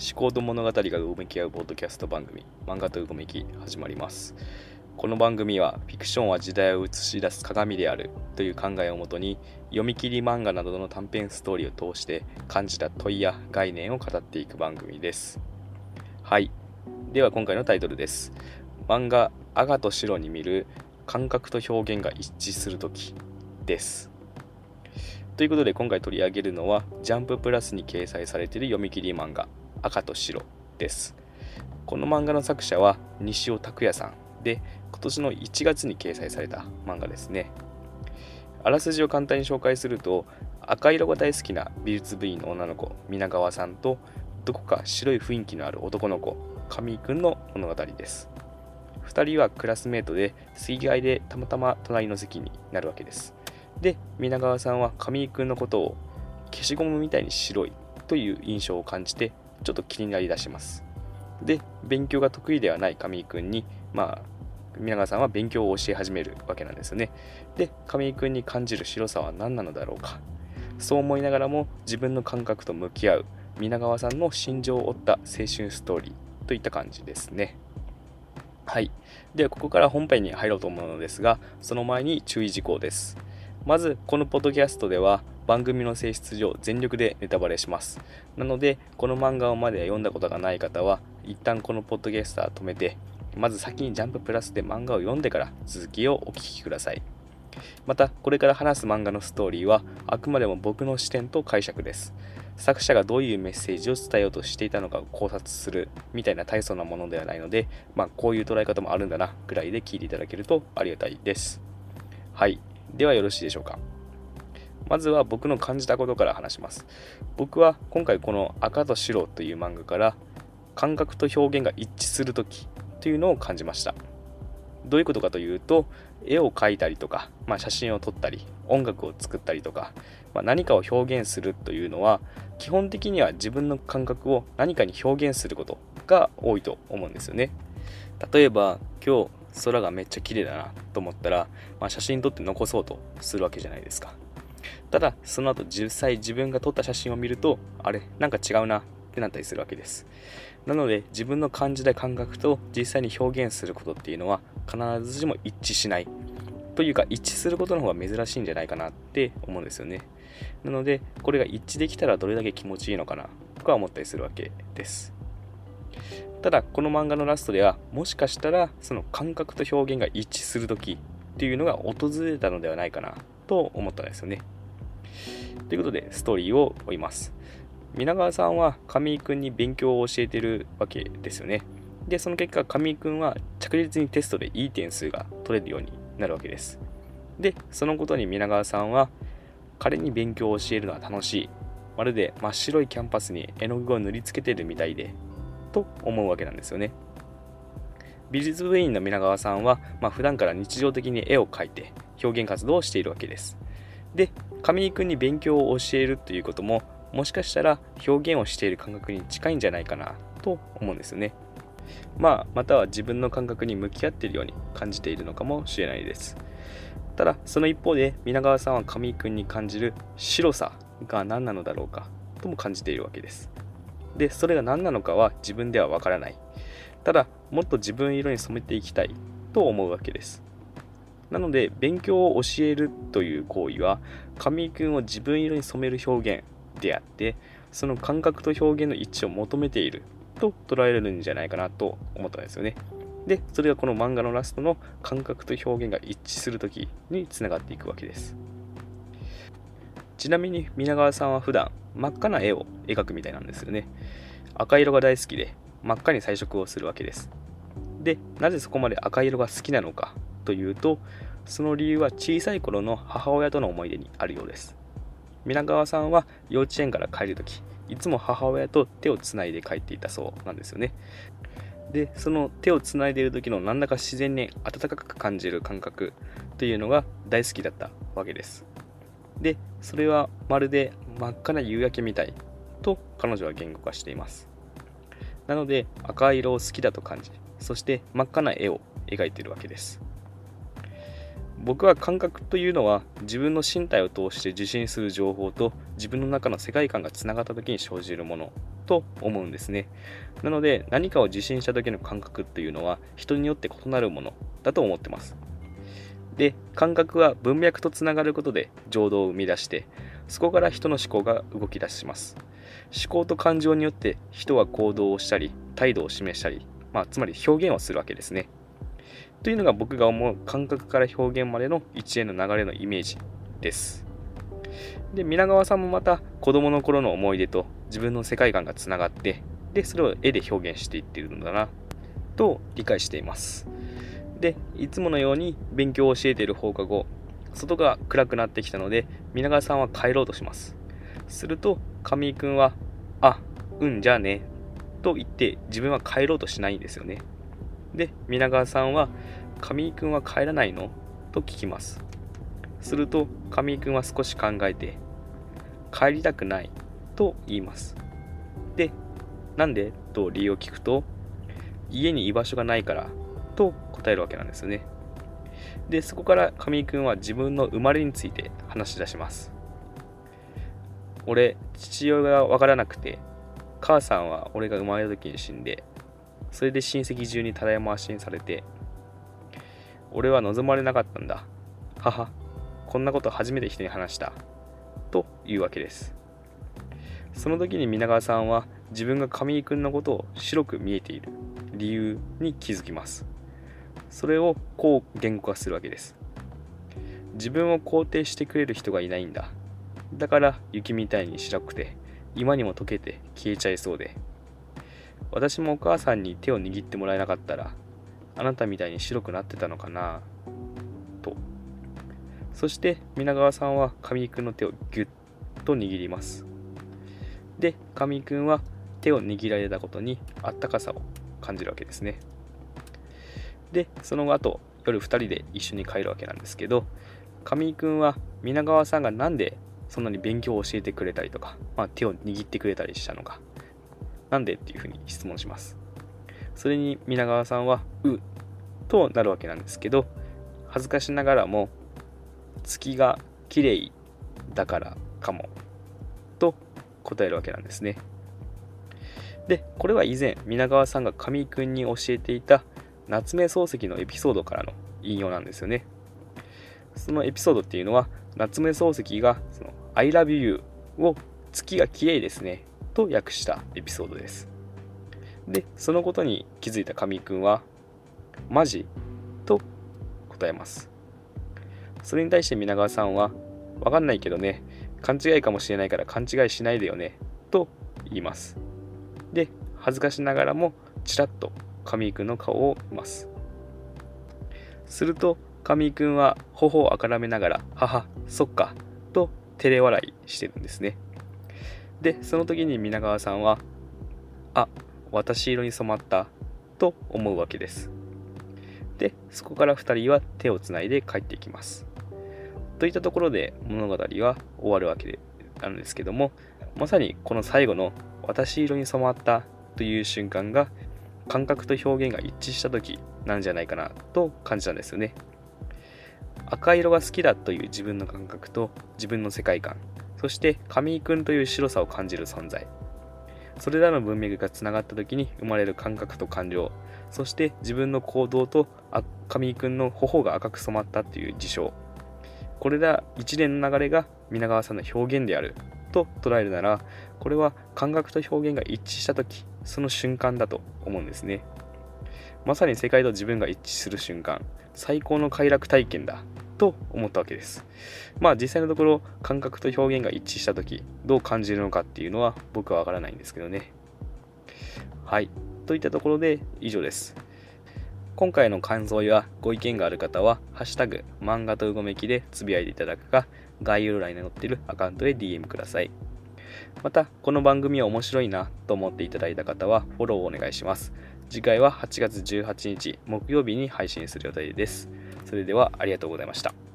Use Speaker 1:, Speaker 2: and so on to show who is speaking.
Speaker 1: 思考と物語がうごめき合うポッドキャスト番組漫画とうごめき始まります。この番組はフィクションは時代を映し出す鏡であるという考えをもとに読み切り漫画などの短編ストーリーを通して感じた問いや概念を語っていく番組です。はい。では今回のタイトルです。漫画赤と白に見る感覚と表現が一致するときです。ということで今回取り上げるのはジャンププラスに掲載されている読み切り漫画。赤と白です。この漫画の作者は西尾拓也さん。で今年の1月に掲載された漫画ですね。あらすじを簡単に紹介すると赤色が大好きな美術部員の女の子皆川さんとどこか白い雰囲気のある男の子上井くんの物語です。2人はクラスメートで水害でたまたま隣の席になるわけです。で皆川さんは上井くんのことを消しゴムみたいに白いという印象を感じてちょっと気になりだします。で勉強が得意ではない上井くんにまあ皆川さんは勉強を教え始めるわけなんですよね。で上井くんに感じる白さは何なのだろうか。そう思いながらも自分の感覚と向き合う皆川さんの心情を追った青春ストーリーといった感じですね。はい。ではここから本編に入ろうと思うのですがその前に注意事項です。まずこのポッドキャストでは番組の性質上全力でネタバレします。なのでこの漫画をまで読んだことがない方は一旦このポッドキャスター止めてまず先にジャンププラスで漫画を読んでから続きをお聞きください。またこれから話す漫画のストーリーはあくまでも僕の視点と解釈です。作者がどういうメッセージを伝えようとしていたのかを考察するみたいな大層なものではないので、まあ、こういう捉え方もあるんだなぐらいで聞いていただけるとありがたいです。はい。ではよろしいでしょうか。まずは僕の感じたことから話します。僕は今回この赤と白という漫画から感覚と表現が一致する時というのを感じました。どういうことかというと絵を描いたりとか、まあ、写真を撮ったり音楽を作ったりとか、まあ、何かを表現するというのは基本的には自分の感覚を何かに表現することが多いと思うんですよね。例えば今日空がめっちゃ綺麗だなと思ったら、まあ、写真撮って残そうとするわけじゃないですか。ただその後実際自分が撮った写真を見るとあれなんか違うなってなったりするわけです。なので自分の感じた感覚と実際に表現することっていうのは必ずしも一致しない。というか一致することの方が珍しいんじゃないかなって思うんですよね。なのでこれが一致できたらどれだけ気持ちいいのかなとか思ったりするわけです。ただこの漫画のラストではもしかしたらその感覚と表現が一致する時っていうのが訪れたのではないかなと思ったんですよね。ということでストーリーを追います。皆川さんは上井くんに勉強を教えてるわけですよね。でその結果上井くんは着実にテストでいい点数が取れるようになるわけです。でそのことに皆川さんは彼に勉強を教えるのは楽しい。まるで真っ白いキャンパスに絵の具を塗りつけてるみたいでと思うわけなんですよね。美術部員の皆川さんは、まあ、普段から日常的に絵を描いて表現活動をしているわけです。で、上井くんに勉強を教えるということも、もしかしたら表現をしている感覚に近いんじゃないかなと思うんですよね。まあ、または自分の感覚に向き合っているように感じているのかもしれないです。ただ、その一方で、皆川さんは上井くんに感じる白さが何なのだろうかとも感じているわけです。でそれが何なのかは自分ではわからない。ただもっと自分色に染めていきたいと思うわけです。なので勉強を教えるという行為は上井君を自分色に染める表現であってその感覚と表現の一致を求めていると捉えられるんじゃないかなと思ったんですよね。でそれがこの漫画のラストの感覚と表現が一致する時につながっていくわけです。ちなみに皆川さんは普段真っ赤な絵を描くみたいなんですよね。赤色が大好きで真っ赤に彩色をするわけです。でなぜそこまで赤色が好きなのかというとその理由は小さい頃の母親との思い出にあるようです。皆川さんは幼稚園から帰るときいつも母親と手をつないで帰っていたそうなんですよね。でその手をつないでいる時の何らか自然に温かく感じる感覚というのが大好きだったわけです。でそれはまるで真っ赤な夕焼けみたいと彼女は言語化していますなので赤色を好きだと感じそして真っ赤な絵を描いているわけです僕は感覚というのは自分の身体を通して受信する情報と自分の中の世界観がつながった時に生じるものと思うんですね。なので何かを受信した時の感覚っていうのは人によって異なるものだと思ってます。で感覚は文脈とつながることで情動を生み出してそこから人の思考が動き出します。思考と感情によって人は行動をしたり態度を示したり、まあ、つまり表現をするわけですね。というのが僕が思う感覚から表現までの一連の流れのイメージです。で皆川さんもまた子供の頃の思い出と自分の世界観がつながってでそれを絵で表現していっているのだなと理解しています。でいつものように勉強を教えている放課後外が暗くなってきたので皆川さんは帰ろうとします。すると上井君は「あうんじゃあね」と言って自分は帰ろうとしないんですよね。で皆川さんは「上井君は帰らないの?」と聞きます。すると上井君は少し考えて「帰りたくない」と言います。でなんで？と理由を聞くと家に居場所がないからと答えるわけなんですよね。で、そこから上井くんは自分の生まれについて話し出します。俺、父親がわからなくて、母さんは俺が生まれた時に死んで、それで親戚中にただい回しにされて、俺は望まれなかったんだ。母、こんなこと初めて人に話した。というわけです。その時に皆川さんは自分が上井くんのことを白く見えている理由に気づきます。それをこう言語化するわけです。自分を肯定してくれる人がいないんだ。だから雪みたいに白くて今にも溶けて消えちゃいそうで。私もお母さんに手を握ってもらえなかったらあなたみたいに白くなってたのかな。と。そして皆川さんは上井くんの手をギュッと握ります。で上井くんは手を握られたことにあったかさを感じるわけですね。でその後夜2人で一緒に帰るわけなんですけど上井くんは皆川さんが何でそんなに勉強を教えてくれたりとか、まあ、手を握ってくれたりしたのかなんでっていうふうに質問します。それに皆川さんは「う」となるわけなんですけど恥ずかしながらも月が綺麗だからかもと答えるわけなんですね。でこれは以前皆川さんが上井くんに教えていた夏目漱石のエピソードからの引用なんですよね。そのエピソードっていうのは、夏目漱石がその I love you を月が綺麗ですねと訳したエピソードです。で、そのことに気づいた神井君は、マジ？と答えます。それに対して皆川さんは、わかんないけどね、勘違いかもしれないから勘違いしないでよねと言います。で、恥ずかしながらもちらっと神井くんの顔を見ます。すると、神井くんは頬をあからめながら、母、そっか、と照れ笑いしてるんですね。で、その時に皆川さんは、あ、私色に染まった、と思うわけです。で、そこから2人は手をつないで帰っていきます。といったところで物語は終わるわけなんですけども、まさにこの最後の私色に染まったという瞬間が感覚と表現が一致した時なんじゃないかなと感じたんですよね。赤色が好きだという自分の感覚と自分の世界観。そして上井くんという白さを感じる存在。それらの文脈がつながった時に生まれる感覚と感情。そして自分の行動と上井くんの頬が赤く染まったという事象。これら一連の流れが皆川さんの表現である。と捉えるならこれは感覚と表現が一致した時その瞬間だと思うんですね。まさに世界と自分が一致する瞬間最高の快楽体験だと思ったわけです。まあ実際のところ感覚と表現が一致した時どう感じるのかっていうのは僕はわからないんですけどね。はい。といったところで以上です。今回の感想やご意見がある方は、ハッシュタグ、漫画とうごめきでつぶやいていただくか、概要欄に載っているアカウントへ DM ください。また、この番組は面白いなと思っていただいた方はフォローをお願いします。次回は8月18日木曜日に配信する予定です。それではありがとうございました。